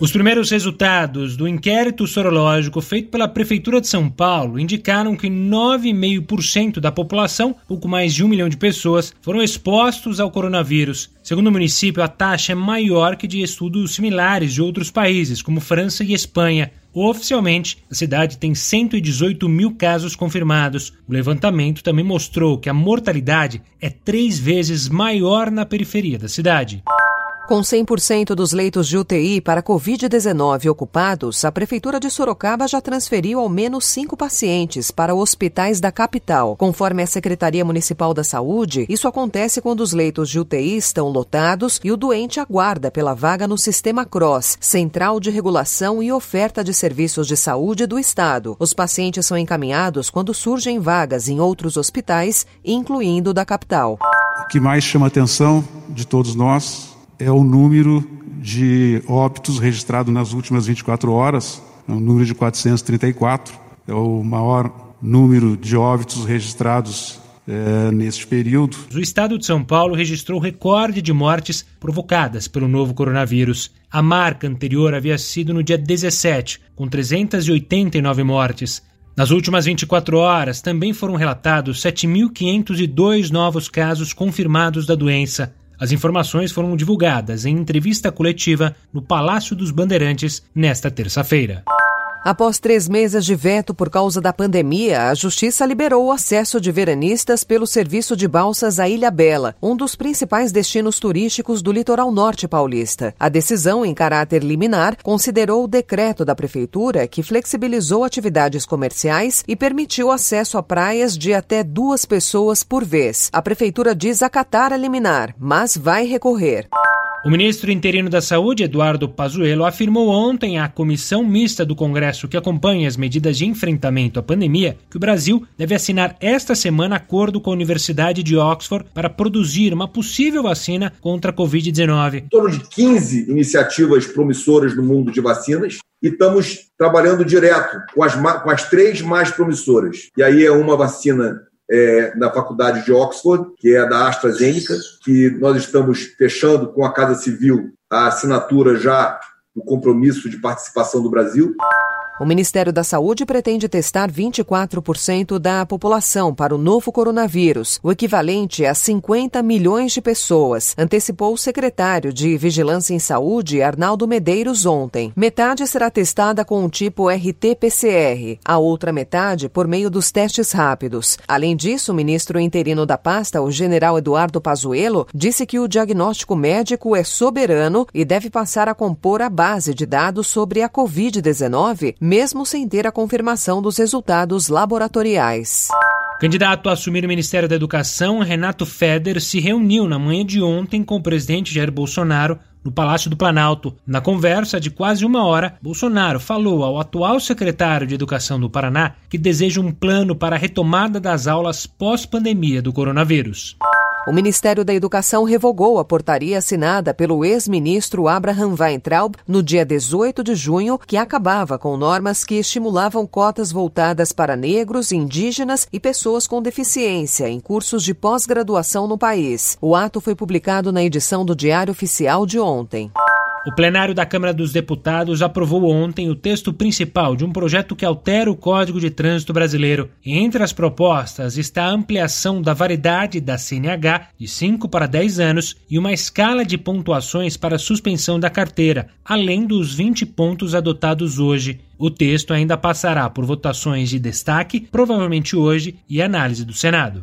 Os primeiros resultados do inquérito sorológico feito pela Prefeitura de São Paulo indicaram que 9,5% da população, pouco mais de um milhão de pessoas, foram expostos ao coronavírus. Segundo o município, a taxa é maior que de estudos similares de outros países, como França e Espanha. Oficialmente, a cidade tem 118 mil casos confirmados. O levantamento também mostrou que a mortalidade é três vezes maior na periferia da cidade. Com 100% dos leitos de UTI para Covid-19 ocupados, a Prefeitura de Sorocaba já transferiu ao menos cinco pacientes para hospitais da capital. Conforme a Secretaria Municipal da Saúde, isso acontece quando os leitos de UTI estão lotados e o doente aguarda pela vaga no Sistema CROSS, Central de Regulação e Oferta de Serviços de Saúde do Estado. Os pacientes são encaminhados quando surgem vagas em outros hospitais, incluindo da capital. O que mais chama a atenção de todos nós é o número de óbitos registrado nas últimas 24 horas, é um número de 434, é o maior número de óbitos registrados é, neste período. O estado de São Paulo registrou recorde de mortes provocadas pelo novo coronavírus. A marca anterior havia sido no dia 17, com 389 mortes. Nas últimas 24 horas, também foram relatados 7.502 novos casos confirmados da doença. As informações foram divulgadas em entrevista coletiva no Palácio dos Bandeirantes nesta terça-feira. Após três meses de veto por causa da pandemia, a Justiça liberou o acesso de veranistas pelo serviço de balsas à Ilha Bela, um dos principais destinos turísticos do litoral norte paulista. A decisão, em caráter liminar, considerou o decreto da Prefeitura que flexibilizou atividades comerciais e permitiu acesso a praias de até duas pessoas por vez. A Prefeitura diz acatar a liminar, mas vai recorrer. O ministro interino da Saúde, Eduardo Pazuello, afirmou ontem à comissão mista do Congresso que acompanha as medidas de enfrentamento à pandemia que o Brasil deve assinar esta semana acordo com a Universidade de Oxford para produzir uma possível vacina contra a Covid-19. Em torno de 15 iniciativas promissoras no mundo de vacinas e estamos trabalhando direto com as, com as três mais promissoras. E aí é uma vacina é, na Faculdade de Oxford, que é da AstraZeneca, que nós estamos fechando com a Casa Civil a assinatura já do compromisso de participação do Brasil. O Ministério da Saúde pretende testar 24% da população para o novo coronavírus, o equivalente a 50 milhões de pessoas, antecipou o secretário de Vigilância em Saúde, Arnaldo Medeiros, ontem. Metade será testada com o tipo RT-PCR, a outra metade por meio dos testes rápidos. Além disso, o ministro interino da pasta, o general Eduardo Pazuello, disse que o diagnóstico médico é soberano e deve passar a compor a base de dados sobre a Covid-19 mesmo sem ter a confirmação dos resultados laboratoriais. Candidato a assumir o Ministério da Educação, Renato Feder se reuniu na manhã de ontem com o presidente Jair Bolsonaro no Palácio do Planalto. Na conversa de quase uma hora, Bolsonaro falou ao atual secretário de Educação do Paraná que deseja um plano para a retomada das aulas pós-pandemia do coronavírus. O Ministério da Educação revogou a portaria assinada pelo ex-ministro Abraham Weintraub no dia 18 de junho, que acabava com normas que estimulavam cotas voltadas para negros, indígenas e pessoas com deficiência em cursos de pós-graduação no país. O ato foi publicado na edição do Diário Oficial de ontem. O plenário da Câmara dos Deputados aprovou ontem o texto principal de um projeto que altera o Código de Trânsito Brasileiro. Entre as propostas está a ampliação da variedade da CNH de 5 para 10 anos e uma escala de pontuações para suspensão da carteira, além dos 20 pontos adotados hoje. O texto ainda passará por votações de destaque, provavelmente hoje, e análise do Senado.